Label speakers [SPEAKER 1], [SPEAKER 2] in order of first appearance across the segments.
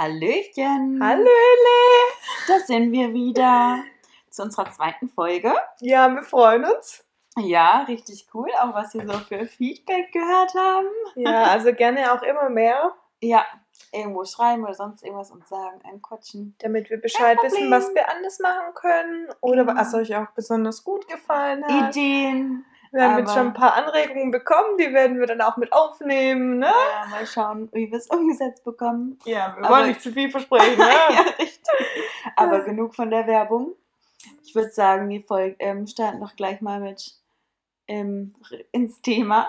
[SPEAKER 1] Hallöchen!
[SPEAKER 2] Hallöle!
[SPEAKER 1] Da sind wir wieder zu unserer zweiten Folge.
[SPEAKER 2] Ja, wir freuen uns.
[SPEAKER 1] Ja, richtig cool. Auch was wir so für Feedback gehört haben.
[SPEAKER 2] Ja, also gerne auch immer mehr,
[SPEAKER 1] Ja, irgendwo schreiben oder sonst irgendwas und sagen, anquatschen.
[SPEAKER 2] damit wir Bescheid wissen, was wir anders machen können oder
[SPEAKER 1] Genau.
[SPEAKER 2] was euch auch besonders gut gefallen hat.
[SPEAKER 1] Ideen.
[SPEAKER 2] Wir haben jetzt schon ein paar Anregungen bekommen, die werden wir dann auch mit aufnehmen. Ne?
[SPEAKER 1] Ja, mal schauen, wie wir es umgesetzt bekommen.
[SPEAKER 2] Ja, wir
[SPEAKER 1] Aber-
[SPEAKER 2] wollen nicht zu viel versprechen. Ne?
[SPEAKER 1] ja, richtig. Aber genug von der Werbung. Ich würde sagen, wir ähm, starten doch gleich mal mit ähm, ins Thema.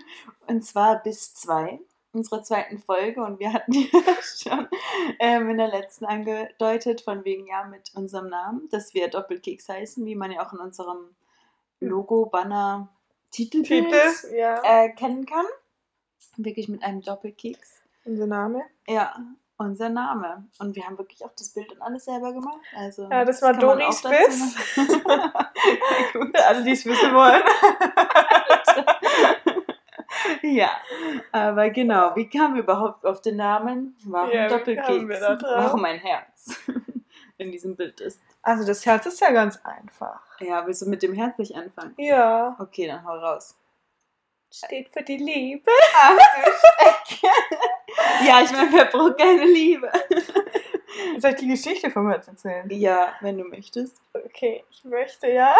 [SPEAKER 1] Und zwar bis zwei, unsere zweiten Folge. Und wir hatten ja schon ähm, in der letzten angedeutet, von wegen ja mit unserem Namen, dass wir Doppelkeks heißen, wie man ja auch in unserem Logo, Banner, Titelbild
[SPEAKER 2] Titel, ja,
[SPEAKER 1] erkennen kann. Wirklich mit einem Doppelkeks.
[SPEAKER 2] unser Name.
[SPEAKER 1] Ja, unser Name. Und wir haben wirklich auch das Bild und alles selber gemacht. Also,
[SPEAKER 2] Ja, das war
[SPEAKER 1] kann man
[SPEAKER 2] Doris Biss. alle, die es wissen wollen.
[SPEAKER 1] ja, aber genau, wie kamen wir überhaupt auf den Namen? Warum
[SPEAKER 2] Ja,
[SPEAKER 1] Doppelkeks? Warum ein Herz in diesem Bild ist?
[SPEAKER 2] Also das Herz ist ja ganz einfach.
[SPEAKER 1] Ja, willst du mit dem Herz nicht anfangen?
[SPEAKER 2] Ja,
[SPEAKER 1] Okay, dann hau raus.
[SPEAKER 2] steht für die Liebe.
[SPEAKER 1] Ach du Schreck. Ja, ich meine, wer braucht keine Liebe?
[SPEAKER 2] Soll ich die Geschichte vom Herz erzählen?
[SPEAKER 1] Ja, wenn du möchtest.
[SPEAKER 2] Okay, ich möchte ja.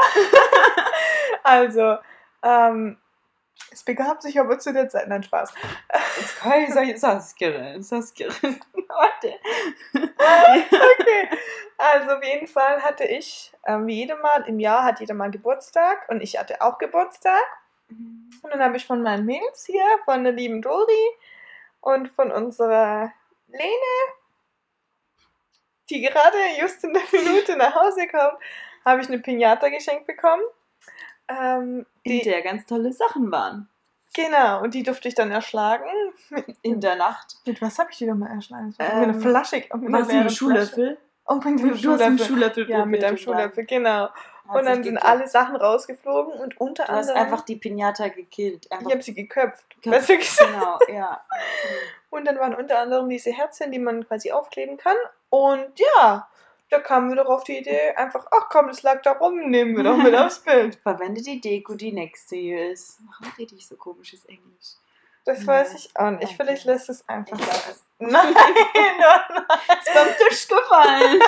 [SPEAKER 2] also, ähm, es begab sich aber zu der Zeit, nein, Spaß.
[SPEAKER 1] Jetzt kann ich sagen, Saskia, Saskia. Warte.
[SPEAKER 2] Okay, also auf jeden Fall hatte ich, ähm, wie jedem Mal, im Jahr hat jeder mal Geburtstag und ich hatte auch Geburtstag. Und dann habe ich von meinen Mädels hier, von der lieben Dori und von unserer Lene, die gerade just in der Minute nach Hause kommt, habe ich eine Pinata geschenkt bekommen. Ähm,
[SPEAKER 1] In
[SPEAKER 2] die,
[SPEAKER 1] der ganz tolle Sachen waren.
[SPEAKER 2] Genau, und die durfte ich dann erschlagen.
[SPEAKER 1] In der Nacht.
[SPEAKER 2] Mit was habe ich die nochmal erschlagen?
[SPEAKER 1] Ähm,
[SPEAKER 2] mit einer Flasche. Mit
[SPEAKER 1] einem. Schulöffel?
[SPEAKER 2] Oh, mit einem Schulöffel.
[SPEAKER 1] Schulöffel
[SPEAKER 2] Ja, mit einem Schulöffel, genau.
[SPEAKER 1] hat
[SPEAKER 2] Und dann sind
[SPEAKER 1] gekillt.
[SPEAKER 2] alle Sachen rausgeflogen und unter
[SPEAKER 1] Du hast
[SPEAKER 2] anderem.
[SPEAKER 1] einfach die Pinata gekillt.
[SPEAKER 2] ich
[SPEAKER 1] Einfach
[SPEAKER 2] habe sie geköpft.
[SPEAKER 1] Geköpft.
[SPEAKER 2] Besser gesagt.
[SPEAKER 1] Genau, ja.
[SPEAKER 2] Und dann waren unter anderem diese Herzchen, die man quasi aufkleben kann. Und ja, da kamen wir doch auf die Idee, einfach, ach komm, das lag da rum, nehmen wir doch mit aufs Bild.
[SPEAKER 1] Verwende die Deko, die nächste hier ist. Warum rede ich so komisches Englisch?
[SPEAKER 2] Das
[SPEAKER 1] Ja.
[SPEAKER 2] weiß ich auch nicht.
[SPEAKER 1] Okay.
[SPEAKER 2] Vielleicht lässt es einfach.
[SPEAKER 1] Es.
[SPEAKER 2] Nein, nein,
[SPEAKER 1] Ist vom Tisch gefallen.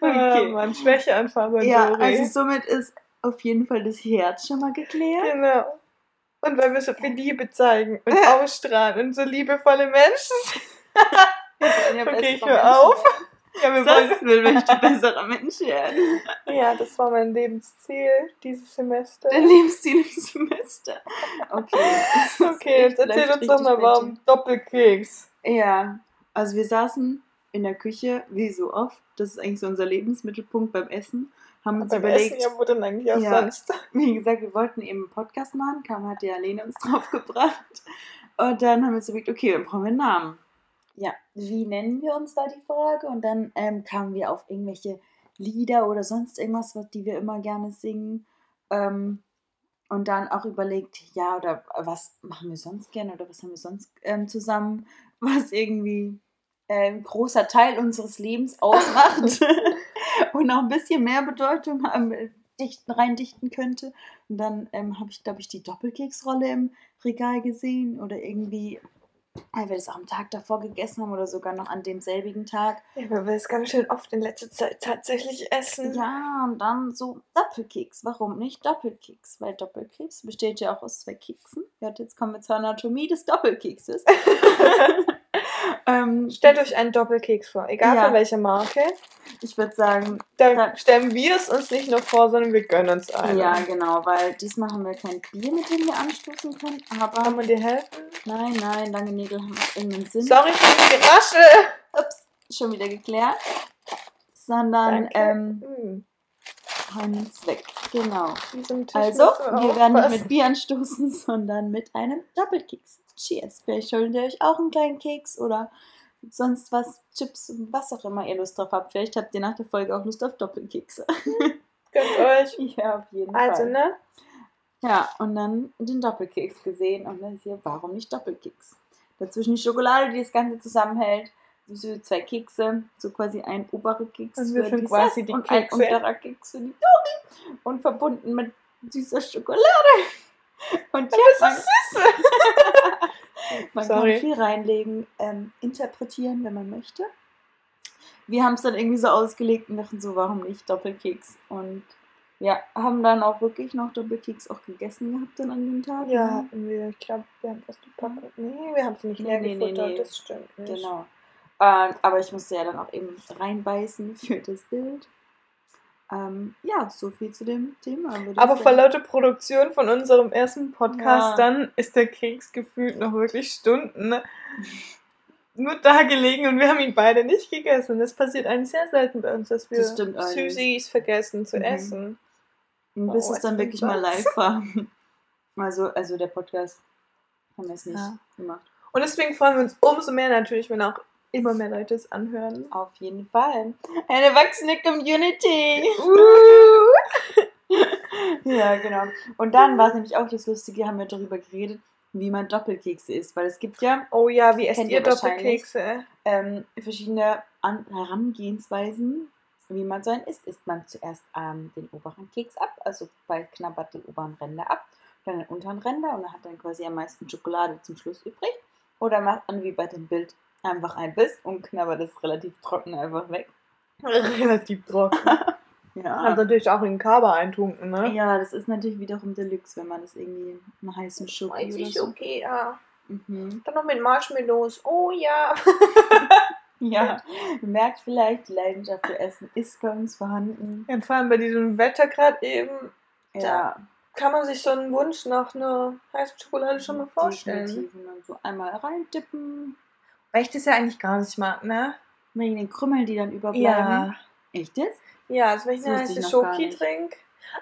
[SPEAKER 2] nein.
[SPEAKER 1] Okay.
[SPEAKER 2] Mann, Schwächeanfall bei
[SPEAKER 1] Ja,
[SPEAKER 2] Dori.
[SPEAKER 1] also somit ist auf jeden Fall das Herz schon mal geklärt.
[SPEAKER 2] Genau. Und weil wir so viel Liebe zeigen und ausstrahlen und so liebevolle Menschen Okay, ich
[SPEAKER 1] bessere
[SPEAKER 2] hör
[SPEAKER 1] Menschen
[SPEAKER 2] auf. Ja, wir wollen,
[SPEAKER 1] Das will möchte besserer Mensch werden.
[SPEAKER 2] ja, das war mein Lebensziel dieses Semester.
[SPEAKER 1] Der Lebensstil im Semester. Okay.
[SPEAKER 2] Okay, jetzt erzähl uns doch mal, warum Doppelkeks.
[SPEAKER 1] Ja, also wir saßen in der Küche, wie so oft. Das ist eigentlich so unser Lebensmittelpunkt beim Essen. Haben uns
[SPEAKER 2] Beim
[SPEAKER 1] überlegt,
[SPEAKER 2] Essen, ja, wo denn eigentlich auch
[SPEAKER 1] Ja.
[SPEAKER 2] sonst?
[SPEAKER 1] wie gesagt, wir wollten eben einen Podcast machen, kam hat die Alene uns draufgebracht. Und dann haben wir uns überlegt, okay, dann brauchen wir einen Namen. Ja, wie nennen wir uns, war die Frage. Und dann ähm, kamen wir auf irgendwelche Lieder oder sonst irgendwas, was, die wir immer gerne singen. Ähm, und dann auch überlegt, ja, oder was machen wir sonst gerne oder was haben wir sonst ähm, zusammen, was irgendwie ein großer Teil unseres Lebens ausmacht und noch ein bisschen mehr Bedeutung haben, äh, dichten, reindichten könnte. Und dann ähm, habe ich, glaube ich, die Doppelkeksrolle im Regal gesehen oder irgendwie, weil wir das auch am Tag davor gegessen haben oder sogar noch an demselbigen Tag.
[SPEAKER 2] Ja, weil wir es ganz schön oft in letzter Zeit tatsächlich essen.
[SPEAKER 1] Ja, und dann so Doppelkeks. Warum nicht Doppelkeks? Weil Doppelkeks besteht ja auch aus zwei Keksen. Ja, jetzt kommen wir zur Anatomie des Doppelkekses. ähm,
[SPEAKER 2] Stellt euch einen Doppelkeks vor, egal
[SPEAKER 1] Ja.
[SPEAKER 2] von welcher Marke.
[SPEAKER 1] ich würde sagen,
[SPEAKER 2] Da
[SPEAKER 1] Dann-
[SPEAKER 2] stellen wir es uns nicht nur vor, sondern wir gönnen uns einen.
[SPEAKER 1] ja, genau, weil diesmal haben wir kein Bier, mit dem wir anstoßen können.
[SPEAKER 2] Kann
[SPEAKER 1] Aber
[SPEAKER 2] man dir helfen?
[SPEAKER 1] nein, nein, lange Nägel haben auch irgendeinen Sinn.
[SPEAKER 2] Sorry für das Gerasche.
[SPEAKER 1] Ups, schon wieder geklärt. Sondern
[SPEAKER 2] Danke.
[SPEAKER 1] ähm,
[SPEAKER 2] Hm,
[SPEAKER 1] hauen uns weg. Genau. Also, wir werden nicht mit Bier anstoßen, sondern mit einem Doppelkeks. Cheers. Vielleicht holt ihr euch auch einen kleinen Keks oder sonst was, Chips, was auch immer ihr Lust drauf habt. Vielleicht habt ihr nach der Folge auch Lust auf Doppelkekse.
[SPEAKER 2] Gönnt euch.
[SPEAKER 1] ja, auf jeden
[SPEAKER 2] Also,
[SPEAKER 1] Fall.
[SPEAKER 2] ne?
[SPEAKER 1] Ja, und dann den Doppelkeks gesehen und dann ist hier, warum nicht Doppelkeks? Dazwischen die Schokolade, die das Ganze zusammenhält. so zwei Kekse, so quasi ein oberer Keks
[SPEAKER 2] Und wir
[SPEAKER 1] für die
[SPEAKER 2] quasi die
[SPEAKER 1] und ein
[SPEAKER 2] Kekse.
[SPEAKER 1] unterer Keks für die Dori und verbunden mit süßer Schokolade. Und ja, man, man
[SPEAKER 2] Sorry.
[SPEAKER 1] kann viel reinlegen, ähm, interpretieren, wenn man möchte. Wir haben es dann irgendwie so ausgelegt und dachten so, warum nicht Doppelkeks? Und ja, haben dann auch wirklich noch Doppelkeks auch gegessen gehabt dann an dem Tag.
[SPEAKER 2] Ja,
[SPEAKER 1] ne?
[SPEAKER 2] wir, ich glaube, wir haben fast die Packung. Nee, wir haben sie nicht
[SPEAKER 1] Nee,
[SPEAKER 2] leer
[SPEAKER 1] nee, nee,
[SPEAKER 2] gefuttert,
[SPEAKER 1] nee.
[SPEAKER 2] das stimmt nicht.
[SPEAKER 1] Genau. Ähm, aber ich musste ja dann auch eben reinbeißen für das Bild. Ähm, ja, so viel zu dem Thema.
[SPEAKER 2] Aber vor lauter Produktion von unserem ersten Podcast
[SPEAKER 1] Ja.
[SPEAKER 2] dann ist der Keks gefühlt noch wirklich Stunden ne? nur da gelegen und wir haben ihn beide nicht gegessen. Das passiert eigentlich sehr selten bei uns, dass wir
[SPEAKER 1] Das.
[SPEAKER 2] Süßis vergessen zu
[SPEAKER 1] Mhm.
[SPEAKER 2] essen.
[SPEAKER 1] Und bis
[SPEAKER 2] Oh,
[SPEAKER 1] es dann wirklich mal live war. Also, also der Podcast haben wir es nicht
[SPEAKER 2] Ja.
[SPEAKER 1] gemacht.
[SPEAKER 2] Und deswegen freuen wir uns umso mehr natürlich, wenn auch immer mehr Leute es anhören.
[SPEAKER 1] Auf jeden Fall. Eine wachsende Community. ja, genau. Und dann war es nämlich auch das Lustige, haben wir darüber geredet, wie man Doppelkekse isst. Weil es gibt ja
[SPEAKER 2] Oh ja, wie esst ihr
[SPEAKER 1] ihr.
[SPEAKER 2] Doppelkekse?
[SPEAKER 1] ähm, verschiedene An Herangehensweisen, wie man so einen isst. Isst man zuerst ähm, den oberen Keks ab, also bei knabbert die oberen Ränder ab, dann den unteren Ränder und dann hat dann quasi am meisten Schokolade zum Schluss übrig. Oder macht man wie bei dem Bild einfach ein Biss und knabbert es relativ trocken einfach weg.
[SPEAKER 2] Relativ trocken.
[SPEAKER 1] Ja.
[SPEAKER 2] Kannst natürlich auch in Kaba eintunken, ne?
[SPEAKER 1] ja, das ist natürlich wiederum Deluxe, wenn man das irgendwie in einer heißen Schoki oder so.
[SPEAKER 2] okay, ja.
[SPEAKER 1] Mhm.
[SPEAKER 2] Dann noch mit Marshmallows. Oh ja.
[SPEAKER 1] Ja, merkt vielleicht, die Leidenschaft für Essen ist bei uns vorhanden.
[SPEAKER 2] Und vor allem bei diesem Wetter gerade eben
[SPEAKER 1] Ja,
[SPEAKER 2] kann man sich so einen Wunsch nach einer heißen Schokolade schon mal vorstellen.
[SPEAKER 1] Definitiv. Und dann so einmal reintippen.
[SPEAKER 2] Weil ich das ja eigentlich gar nicht mag, ne?
[SPEAKER 1] Wegen den Krümmeln, die dann überbleiben. Echt jetzt?
[SPEAKER 2] Ja, also wenn ich
[SPEAKER 1] Das
[SPEAKER 2] eine heiße Schoki trinke.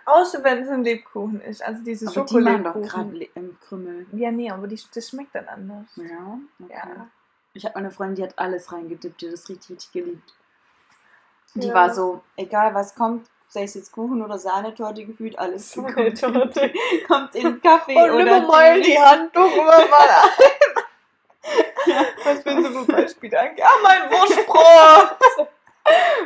[SPEAKER 2] Außer wenn es ein Lebkuchen ist. Also diese
[SPEAKER 1] Aber die machen doch gerade Le- ähm, Krümel.
[SPEAKER 2] Ja, nee, aber die, das schmeckt dann anders.
[SPEAKER 1] Ja, okay.
[SPEAKER 2] Ja.
[SPEAKER 1] Ich habe eine Freundin, die hat alles reingedippt, die hat das richtig, richtig geliebt. Die
[SPEAKER 2] Ja.
[SPEAKER 1] war so, egal was kommt, sei es jetzt Kuchen oder Sahnetorte gefühlt, alles kommt, kommt in Kaffee
[SPEAKER 2] Und
[SPEAKER 1] oder
[SPEAKER 2] nimm mal die Handtuch mal. Was für ein super Beispiel, danke. Ja, mein Wurstbrot.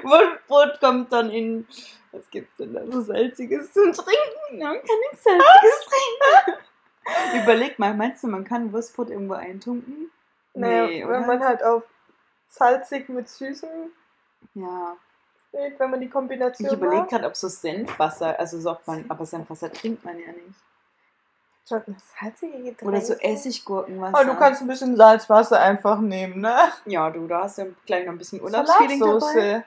[SPEAKER 1] Wurstbrot kommt dann in. Was gibt's denn da so Salziges zum Trinken? Man kann nichts Salziges trinken. Überleg mal, meinst du, man kann Wurstbrot irgendwo eintunken?
[SPEAKER 2] Naja, wenn man halt auf salzig mit süßem
[SPEAKER 1] Ja.
[SPEAKER 2] wenn man die Kombination
[SPEAKER 1] Ich überlege gerade, ob so Senfwasser, also so, ob man, aber Senfwasser trinkt man ja nicht.
[SPEAKER 2] Sollten das salzige Getränke
[SPEAKER 1] Oder so? Essiggurkenwasser.
[SPEAKER 2] Oh, du kannst ein bisschen Salzwasser einfach nehmen, ne?
[SPEAKER 1] Ja, du, da hast ja gleich noch ein bisschen Urlaubsfeeling dabei.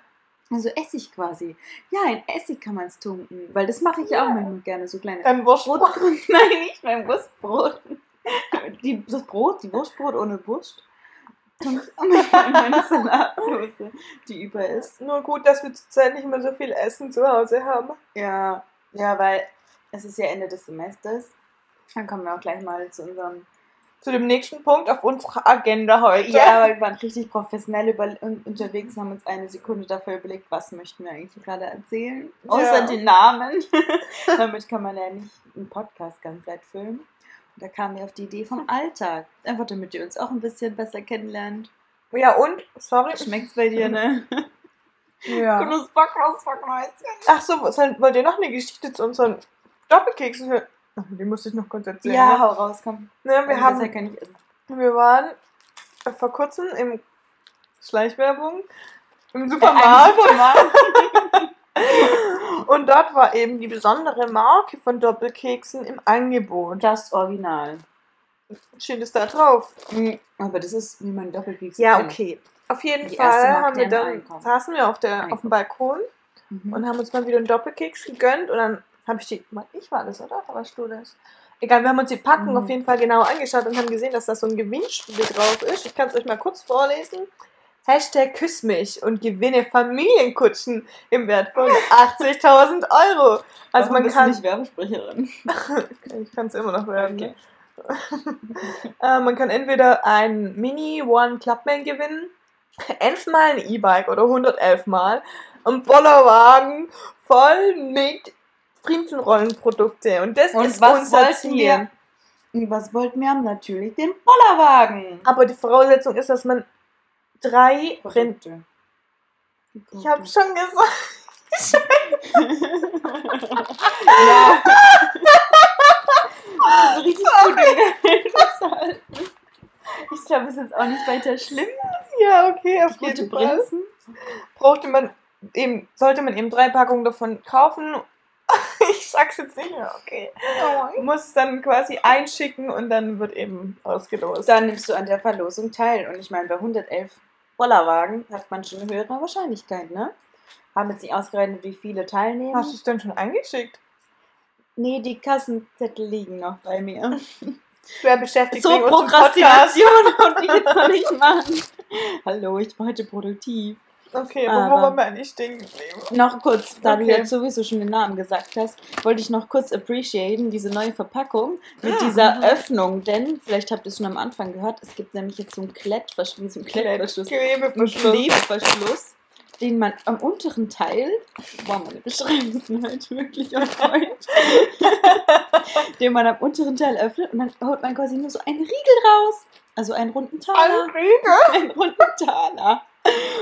[SPEAKER 1] Also Essig quasi. Ja, in Essig kann man es tunken. Weil das mache ich ja auch manchmal gerne, so kleine
[SPEAKER 2] Dann Wurstbrot.
[SPEAKER 1] Nein, nicht beim Wurstbrot. Die, das Brot, die Wurstbrot ohne Wurst. Meine Salatsauce, die über ist.
[SPEAKER 2] Nur gut, dass wir zurzeit nicht mehr so viel Essen zu Hause haben.
[SPEAKER 1] Ja, ja, weil es ist ja Ende des Semesters. Dann kommen wir auch gleich mal zu unserem
[SPEAKER 2] Zu dem nächsten Punkt auf unserer Agenda heute.
[SPEAKER 1] Ja, aber wir waren richtig professionell über, un, unterwegs und haben uns eine Sekunde dafür überlegt, was möchten wir eigentlich gerade erzählen. Außer
[SPEAKER 2] Ja.
[SPEAKER 1] den Namen. Damit kann man ja nicht einen Podcast ganz weit füllen. Und da kamen wir auf die Idee vom Alltag. Einfach damit ihr uns auch ein bisschen besser kennenlernt.
[SPEAKER 2] Ja, und? Sorry.
[SPEAKER 1] Schmeckt's bei dir, ne?
[SPEAKER 2] Ja.
[SPEAKER 1] Knusper, knusper, knusper.
[SPEAKER 2] Ach so, wollt ihr noch eine Geschichte zu unseren Doppelkeksen hören? Ach, die muss ich noch kurz erzählen.
[SPEAKER 1] Ja,
[SPEAKER 2] ne?
[SPEAKER 1] hau raus, komm.
[SPEAKER 2] Ne, wir,
[SPEAKER 1] Also
[SPEAKER 2] haben,
[SPEAKER 1] kann ich essen.
[SPEAKER 2] wir waren vor kurzem im Schleichwerbung im
[SPEAKER 1] Äh,
[SPEAKER 2] Supermarkt.
[SPEAKER 1] Supermarkt.
[SPEAKER 2] Und dort war eben die besondere Marke von Doppelkeksen im Angebot.
[SPEAKER 1] Das Original.
[SPEAKER 2] Steht es da drauf?
[SPEAKER 1] Mhm. Aber das ist, wie man Doppelkeks
[SPEAKER 2] Ja,
[SPEAKER 1] kennt.
[SPEAKER 2] okay. Auf jeden
[SPEAKER 1] Die
[SPEAKER 2] Fall haben wir dann, saßen wir auf, der, auf dem Balkon
[SPEAKER 1] Mhm.
[SPEAKER 2] und haben uns mal wieder einen Doppelkeks gegönnt und dann habe ich die, ich war das, oder? Warst du das? Egal, wir haben uns die Packung
[SPEAKER 1] Mhm.
[SPEAKER 2] auf jeden Fall genau angeschaut und haben gesehen, dass da so ein Gewinnspiel drauf ist. Ich kann es euch mal kurz vorlesen. Hashtag Küss mich und gewinne Familienkutschen im Wert von 80.000 Euro. Also
[SPEAKER 1] Warum
[SPEAKER 2] man kann,
[SPEAKER 1] nicht Werbesprecherin.
[SPEAKER 2] ich kann es immer noch werden.
[SPEAKER 1] Okay.
[SPEAKER 2] äh, man kann entweder ein Mini One Clubman gewinnen, 11 Mal ein E-Bike oder 111 Mal ein Bollerwagen voll mit Prinzenrollenprodukte. Und das
[SPEAKER 1] Und
[SPEAKER 2] ist
[SPEAKER 1] was
[SPEAKER 2] unser
[SPEAKER 1] wollten
[SPEAKER 2] Ziel.
[SPEAKER 1] wir? Was wollten wir haben? Natürlich den Bollerwagen.
[SPEAKER 2] Aber die Voraussetzung ist, dass man drei Produkte. Ich habe schon gesagt.
[SPEAKER 1] ja. Das ist richtig gut Ich glaube, es ist jetzt auch nicht weiter schlimm.
[SPEAKER 2] Ja, okay, auf jeden Fall. Brauchte man eben, sollte man eben drei Packungen davon kaufen. Sag's jetzt nicht mehr, okay. Oh. Muss dann quasi einschicken und dann wird eben ausgelost.
[SPEAKER 1] Dann nimmst du an der Verlosung teil. Und ich meine, bei 111 Bollerwagen hat man schon eine höhere Wahrscheinlichkeit, ne? Haben jetzt nicht ausgerechnet, wie viele teilnehmen.
[SPEAKER 2] Hast du es denn schon eingeschickt?
[SPEAKER 1] Nee, die Kassenzettel liegen noch bei mir.
[SPEAKER 2] Wer beschäftigt
[SPEAKER 1] so Prokrastination und ich jetzt noch nicht machen. Hallo, ich bin heute produktiv.
[SPEAKER 2] Okay, wo waren wir eigentlich stehen geblieben?
[SPEAKER 1] Noch kurz, da okay. du jetzt sowieso schon den Namen gesagt hast, wollte ich noch kurz appreciaten, diese neue Verpackung mit ja. dieser Öffnung, denn, vielleicht habt ihr es schon am Anfang gehört, es gibt nämlich jetzt so einen Klettverschluss, so einen Klettverschluss,
[SPEAKER 2] Klebeverschluss.
[SPEAKER 1] Klebeverschluss den man am unteren Teil, wow, meine Beschreibung sind halt wirklich auf Deutsch, den man am unteren Teil öffnet und dann holt man quasi nur so einen Riegel raus. Also einen runden Taler.
[SPEAKER 2] Ein Riegel?
[SPEAKER 1] Einen runden Taler.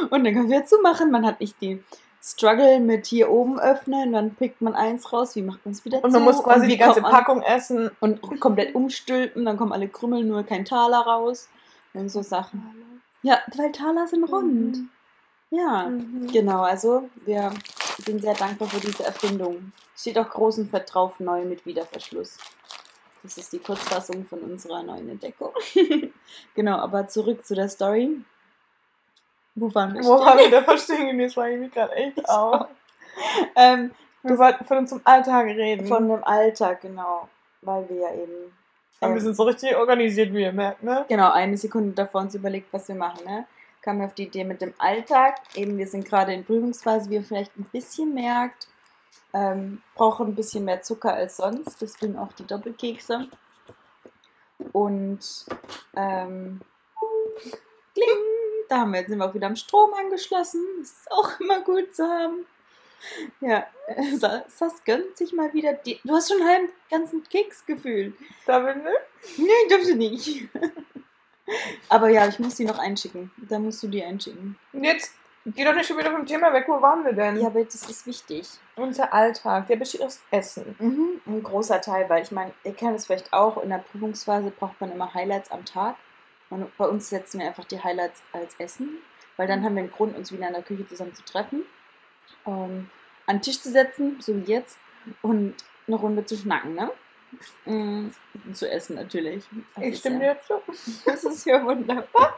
[SPEAKER 1] Und dann kann man wieder zumachen. Man hat nicht die Struggle mit hier oben öffnen, dann pickt man eins raus, wie macht man es wieder
[SPEAKER 2] und zu? Und man muss quasi die ganze Packung essen.
[SPEAKER 1] Und komplett umstülpen, dann kommen alle Krümmel, nur kein Taler raus. Und so Sachen. Ja, weil Taler sind rund. Mhm. Ja, mhm. genau. Also wir sind sehr dankbar für diese Erfindung. Steht auch großen Vertrauf neu mit Wiederverschluss. Das ist die Kurzfassung von unserer neuen Entdeckung. genau, aber zurück zu der Story.
[SPEAKER 2] Wo waren wir? Wo waren wir da verstehen? Das war irgendwie gerade echt auch. ähm, wir wollten von unserem Alltag reden.
[SPEAKER 1] Von dem Alltag, genau. Weil wir ja eben.
[SPEAKER 2] Ähm, wir sind so richtig organisiert, wie ihr merkt, ne?
[SPEAKER 1] Genau, eine Sekunde davor uns überlegt, was wir machen, ne? kam mir auf die Idee mit dem Alltag. Eben, wir sind gerade in Prüfungsphase, wie ihr vielleicht ein bisschen merkt. Ähm, brauchen ein bisschen mehr Zucker als sonst, deswegen auch die Doppelkekse. Und ähm, kling, da haben wir, sind wir auch wieder am Strom angeschlossen. Das ist auch immer gut zu haben. Ja, Sas gönnt sich mal wieder. Die, du hast schon einen halben ganzen Keks gefühlt.
[SPEAKER 2] Darf ich nicht?
[SPEAKER 1] Nee, ich durfte nicht. Aber ja, ich muss die noch einschicken. Da musst du die einschicken.
[SPEAKER 2] Jetzt geh doch nicht schon wieder vom Thema weg. Wo waren wir denn?
[SPEAKER 1] Ja, aber das ist wichtig.
[SPEAKER 2] Unser Alltag, der besteht aus Essen.
[SPEAKER 1] Mhm, ein großer Teil, weil ich meine, ihr kennt es vielleicht auch, in der Prüfungsphase braucht man immer Highlights am Tag. Und bei uns setzen wir einfach die Highlights als Essen, weil dann haben wir einen Grund, uns wieder in der Küche zusammen zu treffen, ähm, an den Tisch zu setzen, so wie jetzt, und eine Runde zu schnacken, ne? Mm, zu essen natürlich.
[SPEAKER 2] Das ich stimme ja, dir zu.
[SPEAKER 1] Das ist ja wunderbar.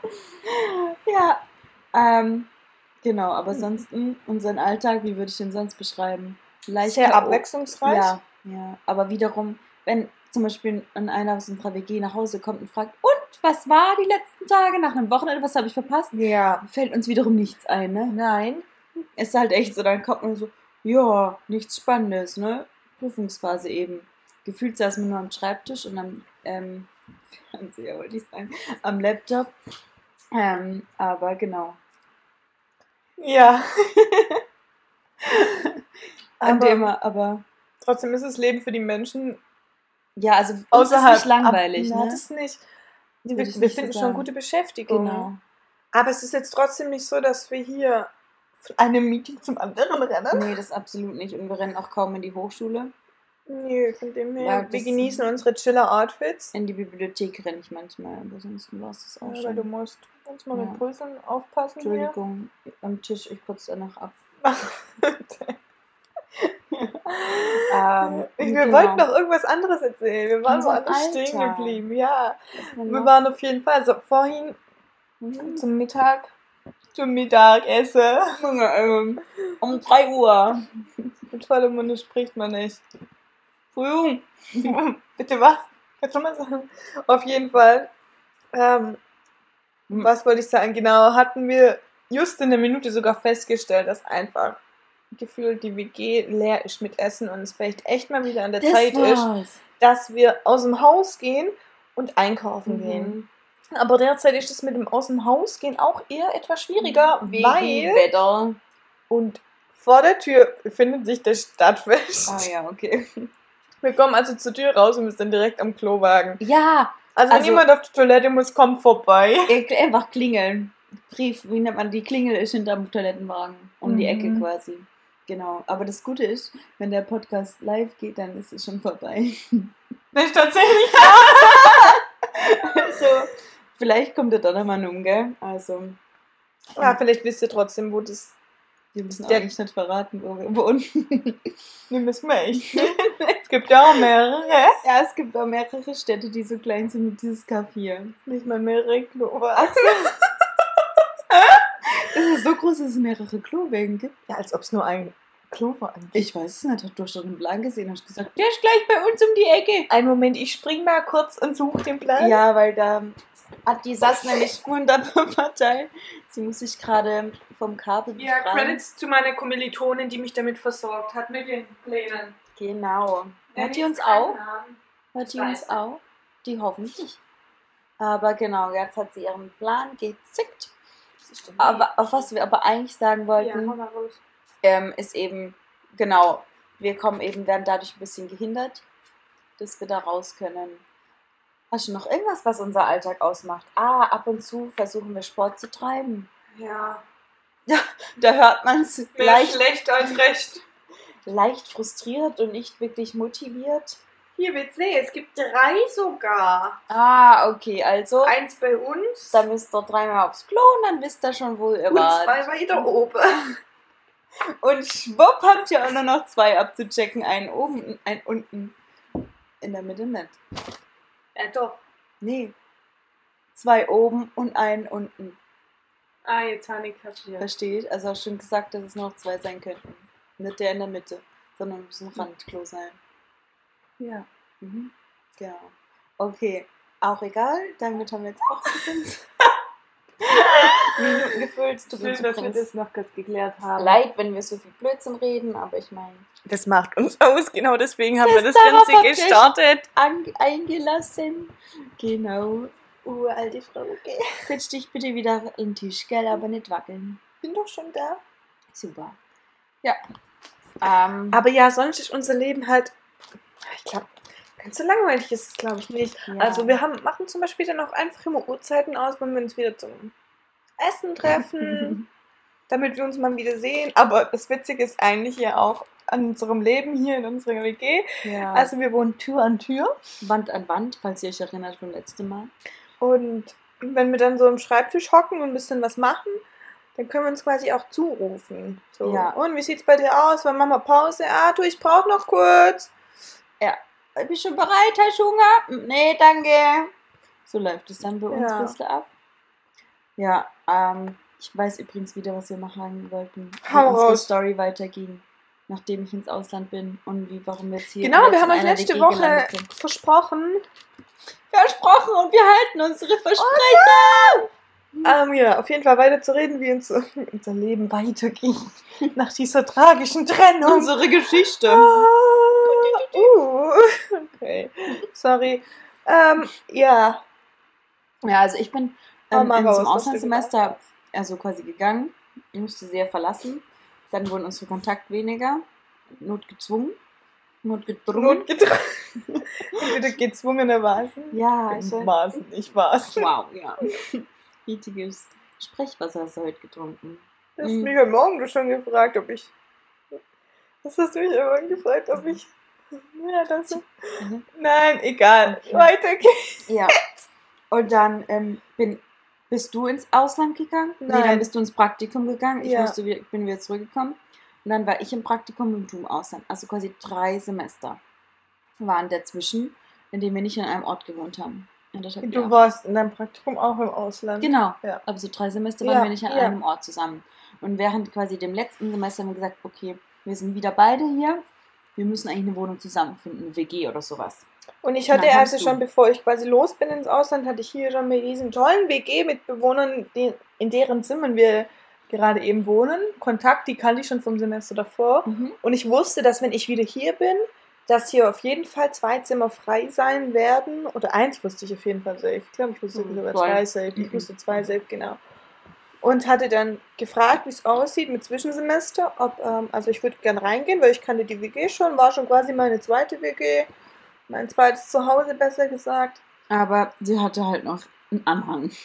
[SPEAKER 1] Ja, ähm, genau, aber hm. sonst unseren Alltag, wie würde ich den sonst beschreiben?
[SPEAKER 2] Leicht Sehr abwechslungsreich.
[SPEAKER 1] Ja, ja, aber wiederum, wenn zum Beispiel einer aus unserer WG nach Hause kommt und fragt, und was war die letzten Tage nach einem Wochenende, was habe ich verpasst?
[SPEAKER 2] Ja.
[SPEAKER 1] Fällt uns wiederum nichts ein, ne?
[SPEAKER 2] Nein.
[SPEAKER 1] Es ist halt echt so, dann kommt man so, ja, nichts Spannendes, ne? Prüfungsphase eben gefühlt saß man nur am Schreibtisch und am ähm, Fernseher, wollte ich sagen, am Laptop. Ähm, aber genau.
[SPEAKER 2] Ja.
[SPEAKER 1] Ein Thema, aber.
[SPEAKER 2] Trotzdem ist das Leben für die Menschen.
[SPEAKER 1] Ja, also außerhalb ist nicht langweilig.
[SPEAKER 2] Ab,
[SPEAKER 1] ne?
[SPEAKER 2] Das nicht. Wir, wir finden so schon gute Beschäftigung.
[SPEAKER 1] Genau.
[SPEAKER 2] Aber es ist jetzt trotzdem nicht so, dass wir hier von einem Meeting zum anderen rennen.
[SPEAKER 1] Nee, das absolut nicht. Und wir rennen auch kaum in die Hochschule.
[SPEAKER 2] Nö, von dem her. Ja, wir genießen unsere Chiller-Outfits.
[SPEAKER 1] In die Bibliothek renne ich manchmal, aber sonst war es das auch
[SPEAKER 2] ja,
[SPEAKER 1] schon.
[SPEAKER 2] Weil du musst uns mal ja. mit Pulsen aufpassen.
[SPEAKER 1] Entschuldigung, hier. am Tisch, ich putze danach ab.
[SPEAKER 2] ähm, wir genau. wollten noch irgendwas anderes erzählen. Wir waren so alles stehen geblieben. Ja, wir waren auf jeden Fall. Also vorhin mhm. zum Mittag, zum Mittagessen.
[SPEAKER 1] Um 3 Uhr.
[SPEAKER 2] Mit vollem Munde spricht man nicht.
[SPEAKER 1] Entschuldigung.
[SPEAKER 2] Bitte was? Kannst du mal sagen? Auf jeden Fall. Ähm, hm. was wollte ich sagen? Genau, hatten wir just in der Minute sogar festgestellt, dass einfach gefühlt die WG leer ist mit Essen und es vielleicht echt mal wieder an der
[SPEAKER 1] das
[SPEAKER 2] Zeit
[SPEAKER 1] war's.
[SPEAKER 2] ist, dass wir aus dem Haus gehen und einkaufen mhm. gehen. Aber derzeit ist es mit dem aus dem Haus gehen auch eher etwas schwieriger,
[SPEAKER 1] Wegen
[SPEAKER 2] weil
[SPEAKER 1] Wetter.
[SPEAKER 2] und vor der Tür befindet sich der Stadtfest.
[SPEAKER 1] Ah ja, okay.
[SPEAKER 2] Wir kommen also zur Tür raus und müssen dann direkt am Klo wagen.
[SPEAKER 1] Ja.
[SPEAKER 2] Also, wenn also, jemand auf die Toilette muss, kommt vorbei.
[SPEAKER 1] Einfach klingeln. Brief, wie nennt man die Klingel ist hinterm Toilettenwagen. Um die Ecke
[SPEAKER 2] Mhm.
[SPEAKER 1] quasi. Genau. Aber das Gute ist, wenn der Podcast live geht, dann ist es schon vorbei.
[SPEAKER 2] Das ist tatsächlich.
[SPEAKER 1] also, vielleicht kommt der Donnermann um, gell? Also,
[SPEAKER 2] Ja, vielleicht wisst ihr trotzdem, wo das.
[SPEAKER 1] wir müssen
[SPEAKER 2] Der-
[SPEAKER 1] eigentlich nicht verraten, wo wir wohnen.
[SPEAKER 2] Wir müssen wir echt. es gibt ja auch mehrere.
[SPEAKER 1] ja, es gibt auch mehrere Städte, die so klein sind wie dieses Kaffee.
[SPEAKER 2] Nicht mal mehrere Klovas.
[SPEAKER 1] Es ist so groß, dass es mehrere Klowegen gibt.
[SPEAKER 2] Ja, als ob es nur ein Klo war.
[SPEAKER 1] Ich weiß es nicht. Du hast doch den Plan gesehen, hast gesagt, der ist gleich bei uns um die Ecke.
[SPEAKER 2] Einen Moment, ich spring mal kurz und suche den Plan.
[SPEAKER 1] Ja, weil da hat die Sass nämlich Partei. Sie muss sich gerade vom Kabel
[SPEAKER 2] Ja,
[SPEAKER 1] befreien.
[SPEAKER 2] Credits zu meiner Kommilitonin, die mich damit versorgt hat, mit den Plänen.
[SPEAKER 1] Genau. Hört die
[SPEAKER 2] wir
[SPEAKER 1] uns auch?
[SPEAKER 2] einen.
[SPEAKER 1] Hört die
[SPEAKER 2] Ich
[SPEAKER 1] uns auch? Die hoffentlich. Aber genau, jetzt hat sie ihren Plan gezickt. Aber auf was wir aber eigentlich sagen
[SPEAKER 2] Ja,
[SPEAKER 1] wollten,
[SPEAKER 2] raus.
[SPEAKER 1] ähm, ist eben, genau, wir kommen eben, werden dadurch ein bisschen gehindert, dass wir da raus können. Hast du noch irgendwas, was unser Alltag ausmacht? Ah, ab und zu versuchen wir Sport zu treiben.
[SPEAKER 2] Ja.
[SPEAKER 1] Da hört man es
[SPEAKER 2] Mehr
[SPEAKER 1] leicht,
[SPEAKER 2] schlecht als recht.
[SPEAKER 1] leicht frustriert und nicht wirklich motiviert.
[SPEAKER 2] Hier wird's sehen, es gibt drei sogar.
[SPEAKER 1] Ah, okay, also
[SPEAKER 2] Eins bei uns
[SPEAKER 1] da müsst ihr dreimal aufs Klo und dann wisst ihr schon, wo ihr
[SPEAKER 2] und
[SPEAKER 1] wart.
[SPEAKER 2] zwei weiter oben.
[SPEAKER 1] Und schwupp habt ihr auch nur noch zwei abzuchecken. Einen oben und einen unten. In der Mitte nicht.
[SPEAKER 2] Ja, doch.
[SPEAKER 1] Nee. Zwei oben und einen unten.
[SPEAKER 2] Ah, jetzt habe ich kapiert.
[SPEAKER 1] Versteht? Also hast schon gesagt, dass es noch zwei sein könnten. Nicht der in der Mitte, sondern muss ein Randklo sein.
[SPEAKER 2] Ja.
[SPEAKER 1] Mhm. Genau. Okay. Auch egal. Damit haben wir jetzt auch bisschen Minuten gefüllt. Tut
[SPEAKER 2] Schön, dass wir das noch kurz geklärt haben.
[SPEAKER 1] leid, wenn wir so viel Blödsinn reden, aber ich meine,
[SPEAKER 2] Das macht uns aus, genau deswegen haben wir das Ganze gestartet.
[SPEAKER 1] eingelassen. Genau.
[SPEAKER 2] Uralte Frau, okay.
[SPEAKER 1] Setz dich bitte wieder an den Tisch, gell, aber nicht wackeln.
[SPEAKER 2] Bin doch schon da.
[SPEAKER 1] Super. Ja. Ähm,
[SPEAKER 2] Aber ja, sonst ist unser Leben halt, ich glaube, ganz so langweilig ist es, glaube ich, nicht.
[SPEAKER 1] ja.
[SPEAKER 2] Also wir haben, machen zum Beispiel dann auch einfach immer Uhrzeiten aus, wenn wir uns wieder zum Essen treffen, damit wir uns mal wieder sehen. Aber das Witzige ist eigentlich ja auch an unserem Leben hier in unserer WG.
[SPEAKER 1] ja.
[SPEAKER 2] Also wir wohnen Tür an Tür.
[SPEAKER 1] Wand an Wand, falls ihr euch erinnert vom letzten Mal.
[SPEAKER 2] Und wenn wir dann so am Schreibtisch hocken und ein bisschen was machen, dann können wir uns quasi auch zurufen. So.
[SPEAKER 1] Ja.
[SPEAKER 2] Und wie sieht's bei dir aus? Wann machen wir Pause? Ah, du, ich brauche noch kurz.
[SPEAKER 1] Bist du bereit, Herr Hunger? Nee, danke. So läuft es dann bei uns
[SPEAKER 2] Ja.
[SPEAKER 1] ein bisschen ab. Ja, ähm, ich weiß übrigens wieder, was wir machen wollten. Wie unsere. Story weiterging, nachdem ich ins Ausland bin und wie, warum wir jetzt hier
[SPEAKER 2] Genau, wir haben euch letzte Woche versprochen.
[SPEAKER 1] Versprochen und wir halten unsere Versprechen.
[SPEAKER 2] Ähm, ja, auf jeden Fall weiter zu reden, wie uns, unser Leben weiterging. Nach dieser tragischen Trennung.
[SPEAKER 1] Unsere Geschichte.
[SPEAKER 2] Ah, uh, okay. Sorry. Ähm, ja.
[SPEAKER 1] Ja, also ich bin ähm, in,
[SPEAKER 2] raus,
[SPEAKER 1] zum Auslandssemester also quasi gegangen. Ich musste sie ja verlassen. Dann wurden unsere Kontakt weniger. Notgezwungen. Notgedrungen.
[SPEAKER 2] Notgedrungen. Wieder gezwungenermaßen.
[SPEAKER 1] ja, ich
[SPEAKER 2] Maßen, ich war's.
[SPEAKER 1] Wow, ja. Richtiges Sprechwasser hast du heute getrunken.
[SPEAKER 2] Du hast
[SPEAKER 1] Mhm.
[SPEAKER 2] mich heute Morgen schon gefragt, ob ich. Was hast du mich immer gefragt, ob ich. Ja, das.
[SPEAKER 1] Mhm.
[SPEAKER 2] Nein, egal.
[SPEAKER 1] Okay.
[SPEAKER 2] Weiter geht's.
[SPEAKER 1] Ja. Und dann ähm, bin, bist du ins Ausland gegangen? Nee,
[SPEAKER 2] Nein.
[SPEAKER 1] dann bist du ins Praktikum gegangen. Ich
[SPEAKER 2] Ja.
[SPEAKER 1] musste, bin wieder zurückgekommen. Und dann war ich im Praktikum und du im Ausland. Also quasi drei Semester waren dazwischen, in denen wir nicht an einem Ort gewohnt haben.
[SPEAKER 2] Du warst in deinem Praktikum auch im Ausland.
[SPEAKER 1] Genau.
[SPEAKER 2] Ja.
[SPEAKER 1] Aber so drei Semester waren
[SPEAKER 2] Ja,
[SPEAKER 1] wir nicht an einem Ort zusammen. Und während quasi dem letzten Semester haben wir gesagt, okay, wir sind wieder beide hier. Wir müssen eigentlich eine Wohnung zusammenfinden, eine WG oder sowas.
[SPEAKER 2] Und ich hatte also schon, bevor ich quasi los bin ins Ausland, hatte ich hier schon mit diesen tollen WG-Mitbewohnern, in deren Zimmern wir gerade eben wohnen. Kontakt, die kannte ich schon vom Semester davor. Und ich wusste, dass wenn ich wieder hier bin, dass hier auf jeden Fall zwei Zimmer frei sein werden. Oder eins wusste ich auf jeden Fall safe. Ich glaube, ich wusste
[SPEAKER 1] Hm,
[SPEAKER 2] sogar
[SPEAKER 1] zwei.
[SPEAKER 2] zwei safe. Ich
[SPEAKER 1] Mhm.
[SPEAKER 2] wusste zwei safe, genau. Und hatte dann gefragt, wie es aussieht mit Zwischensemester. Ob, ähm, also ich würde gern reingehen, weil ich kannte die WG schon. War schon quasi meine zweite WG. Mein zweites Zuhause, besser gesagt.
[SPEAKER 1] Aber sie hatte halt noch einen Anhang.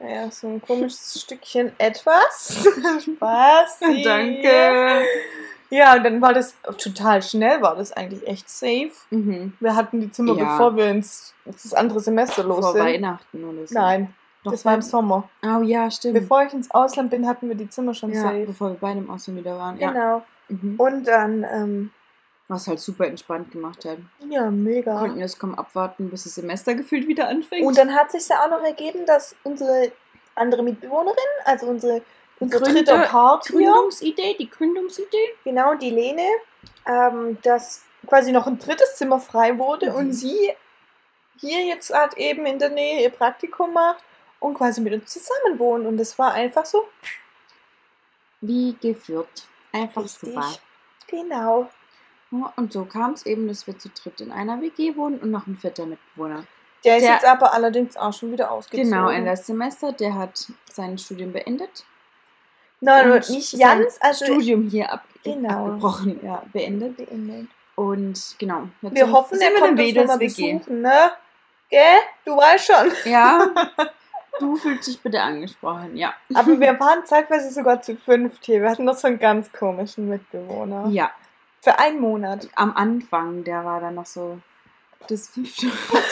[SPEAKER 2] Ja, so ein komisches Stückchen etwas. Spaß.
[SPEAKER 1] Danke.
[SPEAKER 2] Ja, und dann war das total schnell, war das eigentlich echt safe.
[SPEAKER 1] Mhm.
[SPEAKER 2] Wir hatten die Zimmer,
[SPEAKER 1] Ja.
[SPEAKER 2] bevor wir ins das andere Semester los
[SPEAKER 1] Vor
[SPEAKER 2] sind.
[SPEAKER 1] Weihnachten oder so.
[SPEAKER 2] Nein,
[SPEAKER 1] Doch,
[SPEAKER 2] das war im Sommer.
[SPEAKER 1] Oh ja, stimmt.
[SPEAKER 2] Bevor ich ins Ausland bin, hatten wir die Zimmer schon
[SPEAKER 1] ja,
[SPEAKER 2] safe.
[SPEAKER 1] bevor wir beide im Ausland wieder waren. Ja.
[SPEAKER 2] Genau.
[SPEAKER 1] Mhm.
[SPEAKER 2] Und dann, ähm,
[SPEAKER 1] Was halt super entspannt gemacht hat.
[SPEAKER 2] ja, mega.
[SPEAKER 1] Konnten jetzt kaum abwarten, bis das Semester gefühlt wieder anfängt.
[SPEAKER 2] Und dann hat sich ja auch noch ergeben, dass unsere andere Mitbewohnerin, also unsere, unser
[SPEAKER 1] Gründer-
[SPEAKER 2] dritter Part
[SPEAKER 1] Gründungsidee, die Gründungsidee.
[SPEAKER 2] genau die Lene, ähm, dass quasi noch ein drittes Zimmer frei wurde
[SPEAKER 1] Mhm.
[SPEAKER 2] und sie hier jetzt halt eben in der Nähe ihr Praktikum macht und quasi mit uns zusammen wohnt. Und das war einfach so.
[SPEAKER 1] Wie geführt. Einfach
[SPEAKER 2] Richtig.
[SPEAKER 1] super.
[SPEAKER 2] Genau.
[SPEAKER 1] Und so kam es eben, dass wir zu dritt in einer WG wohnen und noch ein vierter Mitbewohner.
[SPEAKER 2] Der ist
[SPEAKER 1] Der-
[SPEAKER 2] jetzt aber allerdings auch schon wieder ausgezogen.
[SPEAKER 1] Genau, Ende des Semester, der hat sein Studium beendet.
[SPEAKER 2] Nein,
[SPEAKER 1] und
[SPEAKER 2] nicht
[SPEAKER 1] sein
[SPEAKER 2] ganz. Also
[SPEAKER 1] Studium hier ab,
[SPEAKER 2] Genau.
[SPEAKER 1] abgebrochen, ja, beendet.
[SPEAKER 2] beendet.
[SPEAKER 1] Und genau.
[SPEAKER 2] Wir hoffen,
[SPEAKER 1] sind
[SPEAKER 2] er
[SPEAKER 1] wir
[SPEAKER 2] kommt uns
[SPEAKER 1] wieder
[SPEAKER 2] nochmal besuchen, ne? Gell? Du weißt schon.
[SPEAKER 1] Ja, du fühlst dich bitte angesprochen, ja.
[SPEAKER 2] Aber wir waren zeitweise sogar zu fünft hier. Wir hatten noch so einen ganz komischen Mitbewohner.
[SPEAKER 1] Ja,
[SPEAKER 2] Für einen Monat.
[SPEAKER 1] am Anfang, der war dann noch so das fünfte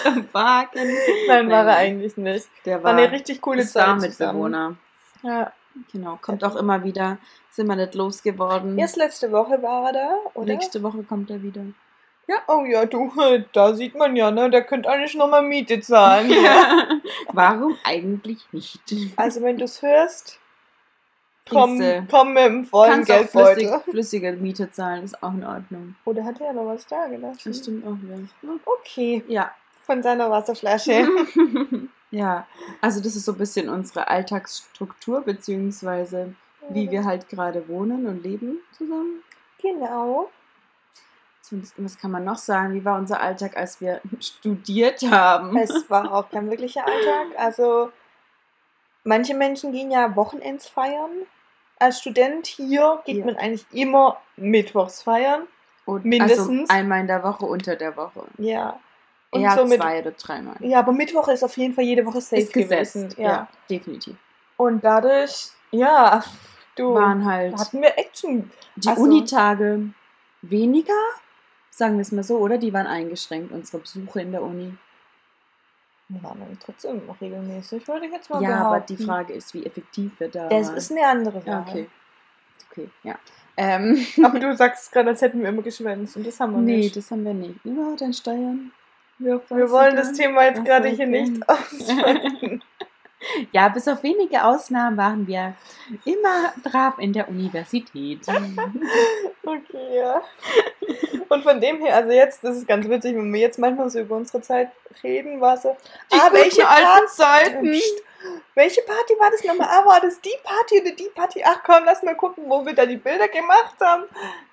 [SPEAKER 1] Rad Wagen.
[SPEAKER 2] Nein, war er eigentlich nicht.
[SPEAKER 1] Der
[SPEAKER 2] War
[SPEAKER 1] war
[SPEAKER 2] eine richtig coole Zeit zusammen.
[SPEAKER 1] Star-Mitbewohner.
[SPEAKER 2] Ja.
[SPEAKER 1] Genau, kommt auch immer wieder. Sind wir nicht losgeworden.
[SPEAKER 2] Erst letzte Woche war er da, oder?
[SPEAKER 1] Nächste Woche kommt er wieder.
[SPEAKER 2] Oh ja, du, da sieht man ja, ne? Der könnte eigentlich nochmal Miete zahlen.
[SPEAKER 1] Warum eigentlich nicht?
[SPEAKER 2] Also wenn du es hörst, komm, komm mit dem vollen
[SPEAKER 1] Kannst auch flüssig,
[SPEAKER 2] Geldbeutel.
[SPEAKER 1] flüssige Miete zahlen, ist auch in Ordnung.
[SPEAKER 2] Oder hat er ja noch was da gelassen?
[SPEAKER 1] Das stimmt auch wieder.
[SPEAKER 2] Okay,
[SPEAKER 1] Ja.
[SPEAKER 2] von seiner Wasserflasche.
[SPEAKER 1] ja, also das ist so ein bisschen unsere Alltagsstruktur, beziehungsweise wie wir halt gerade wohnen und leben zusammen.
[SPEAKER 2] Genau.
[SPEAKER 1] Was kann man noch sagen? Wie war unser Alltag, als wir studiert haben?
[SPEAKER 2] Es war auch kein wirklicher Alltag. Also, manche Menschen gehen ja Wochenends feiern. Als Student hier geht
[SPEAKER 1] Ja.
[SPEAKER 2] man eigentlich immer mittwochs feiern.
[SPEAKER 1] Und
[SPEAKER 2] mindestens.
[SPEAKER 1] Also einmal in der Woche, unter der Woche.
[SPEAKER 2] Ja. Und
[SPEAKER 1] Eher
[SPEAKER 2] somit,
[SPEAKER 1] zwei oder dreimal.
[SPEAKER 2] ja, aber Mittwoch ist auf jeden Fall jede Woche safe
[SPEAKER 1] ist gesetzt.
[SPEAKER 2] gewesen.
[SPEAKER 1] Ja.
[SPEAKER 2] Ja.
[SPEAKER 1] definitiv.
[SPEAKER 2] Und dadurch, ja, du,
[SPEAKER 1] Waren halt
[SPEAKER 2] hatten wir Action.
[SPEAKER 1] die
[SPEAKER 2] also-
[SPEAKER 1] Unitage weniger, sagen wir es mal so, oder? Die waren eingeschränkt, unsere Besuche in der Uni.
[SPEAKER 2] Wir waren dann trotzdem noch regelmäßig, würde ich jetzt mal
[SPEAKER 1] Ja,
[SPEAKER 2] behaupten.
[SPEAKER 1] aber die Frage ist, wie effektiv wir da
[SPEAKER 2] Das
[SPEAKER 1] waren.
[SPEAKER 2] ist eine andere
[SPEAKER 1] ja, okay. Okay, ja. Ähm,
[SPEAKER 2] Aber du sagst gerade, als hätten wir immer geschwänzt und das haben wir
[SPEAKER 1] nee,
[SPEAKER 2] nicht.
[SPEAKER 1] das haben wir nicht. Über dein Steuern.
[SPEAKER 2] Wir wollen das Thema jetzt gerade hier nicht ausschalten.
[SPEAKER 1] Ja, bis auf wenige Ausnahmen waren wir immer brav in der Universität.
[SPEAKER 2] okay, ja. Und von dem her, also jetzt, das ist ganz witzig, wenn wir jetzt manchmal so über unsere Zeit reden, war so,
[SPEAKER 1] Die
[SPEAKER 2] ah, welche
[SPEAKER 1] alten Zeiten.
[SPEAKER 2] Welche Party war das nochmal? Ah, war das die Party oder die Party? Ach komm, lass mal gucken, wo wir da die Bilder gemacht haben.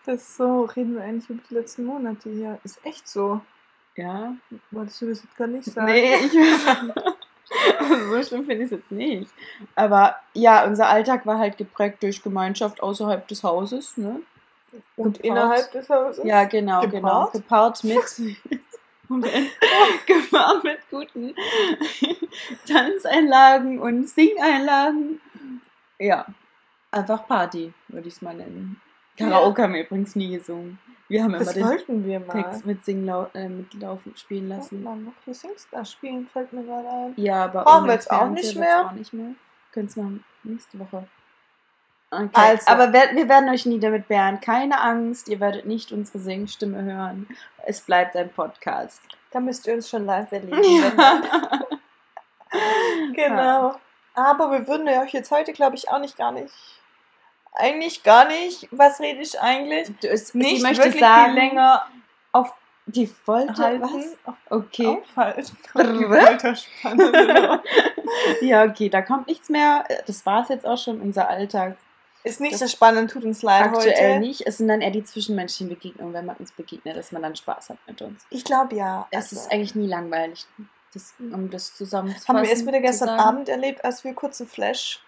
[SPEAKER 2] Das ist so, reden wir eigentlich über die letzten Monate hier. Ist echt so.
[SPEAKER 1] Ja.
[SPEAKER 2] Wolltest du das jetzt gar nicht sagen?
[SPEAKER 1] Nee, ich so schlimm finde ich es jetzt nicht. Aber ja, unser Alltag war halt geprägt durch Gemeinschaft außerhalb des Hauses, ne?
[SPEAKER 2] Und
[SPEAKER 1] Gepaart.
[SPEAKER 2] innerhalb des Hauses?
[SPEAKER 1] Ja, genau, genau.
[SPEAKER 2] Gepaart?
[SPEAKER 1] Gepaart mit. Moment. Gepaart mit guten Tanzeinlagen und Singeinlagen. Ja, einfach Party, würde ich es mal nennen. Karaoke haben wir übrigens nie gesungen. Wir haben immer
[SPEAKER 2] Das
[SPEAKER 1] den
[SPEAKER 2] wollten wir mal.
[SPEAKER 1] Text mit Singlau äh, mit Laufen spielen
[SPEAKER 2] Lassen wir noch hier Singstar spielen, fällt mir gerade ein.
[SPEAKER 1] Ja, aber
[SPEAKER 2] Brauchen wir jetzt auch nicht mehr?
[SPEAKER 1] Auch nicht mehr. Können es machen nächste Woche. Okay.
[SPEAKER 2] Also.
[SPEAKER 1] Aber wir, wir werden euch nie damit behren. Keine Angst, ihr werdet nicht unsere Singstimme hören. Es bleibt ein Podcast.
[SPEAKER 2] Da müsst ihr uns schon live erleben.
[SPEAKER 1] Ja.
[SPEAKER 2] Genau. Aber wir würden euch jetzt heute, glaube ich, auch nicht gar nicht. Eigentlich gar nicht. Was rede ich eigentlich?
[SPEAKER 1] Du, es,
[SPEAKER 2] Nicht
[SPEAKER 1] sie möchte
[SPEAKER 2] wirklich
[SPEAKER 1] sagen,
[SPEAKER 2] viel länger auf
[SPEAKER 1] die wollte
[SPEAKER 2] halten.
[SPEAKER 1] was?
[SPEAKER 2] Auf
[SPEAKER 1] Okay.
[SPEAKER 2] aufhalten. Die Folterspanne, genau.
[SPEAKER 1] Ja, okay, da kommt nichts mehr. Das war es jetzt auch schon, unser Alltag.
[SPEAKER 2] Ist nicht
[SPEAKER 1] Das
[SPEAKER 2] so spannend, tut uns leid
[SPEAKER 1] Aktuell
[SPEAKER 2] heute.
[SPEAKER 1] nicht. Es sind dann eher die zwischenmenschlichen Begegnungen, wenn man uns begegnet, dass man dann Spaß hat mit uns.
[SPEAKER 2] Ich glaube ja.
[SPEAKER 1] Es
[SPEAKER 2] Also,
[SPEAKER 1] ist eigentlich nie langweilig, das, um das zusammenzufassen.
[SPEAKER 2] haben wir erst wieder gestern. Abend erlebt, als wir kurz einen Flash,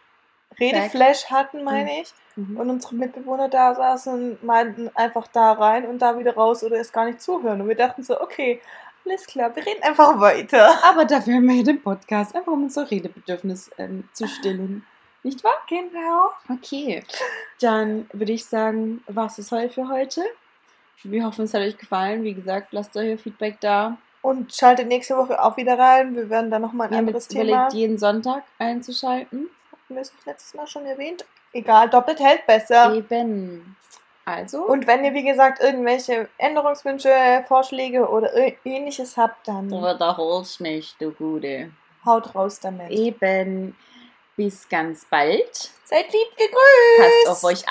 [SPEAKER 2] Redeflash hatten, meine ich.
[SPEAKER 1] Mhm.
[SPEAKER 2] Und unsere Mitbewohner da saßen und meinten einfach da rein und da wieder raus oder es gar nicht zuhören. Und wir dachten so, okay, Alles klar, wir reden einfach weiter.
[SPEAKER 1] Aber dafür haben wir ja den Podcast, einfach um unser Redebedürfnis ähm, zu stillen. Nicht wahr?
[SPEAKER 2] Genau.
[SPEAKER 1] Okay. Dann würde ich sagen, was ist heute für heute? Wir hoffen, es hat euch gefallen. Wie gesagt, lasst euer Feedback da.
[SPEAKER 2] Und schaltet nächste Woche auch wieder rein. Wir werden dann nochmal ein
[SPEAKER 1] haben
[SPEAKER 2] anderes Thema.
[SPEAKER 1] überlegt, jeden Sonntag einzuschalten.
[SPEAKER 2] Es letztes Mal schon erwähnt? Egal, doppelt hält besser.
[SPEAKER 1] Eben. Also.
[SPEAKER 2] Und wenn ihr, wie gesagt, irgendwelche Änderungswünsche, Vorschläge oder ähnliches habt, dann
[SPEAKER 1] du wiederholst mich, du Gute.
[SPEAKER 2] haut raus damit.
[SPEAKER 1] Eben. Bis ganz bald.
[SPEAKER 2] Seid lieb gegrüßt.
[SPEAKER 1] Passt auf euch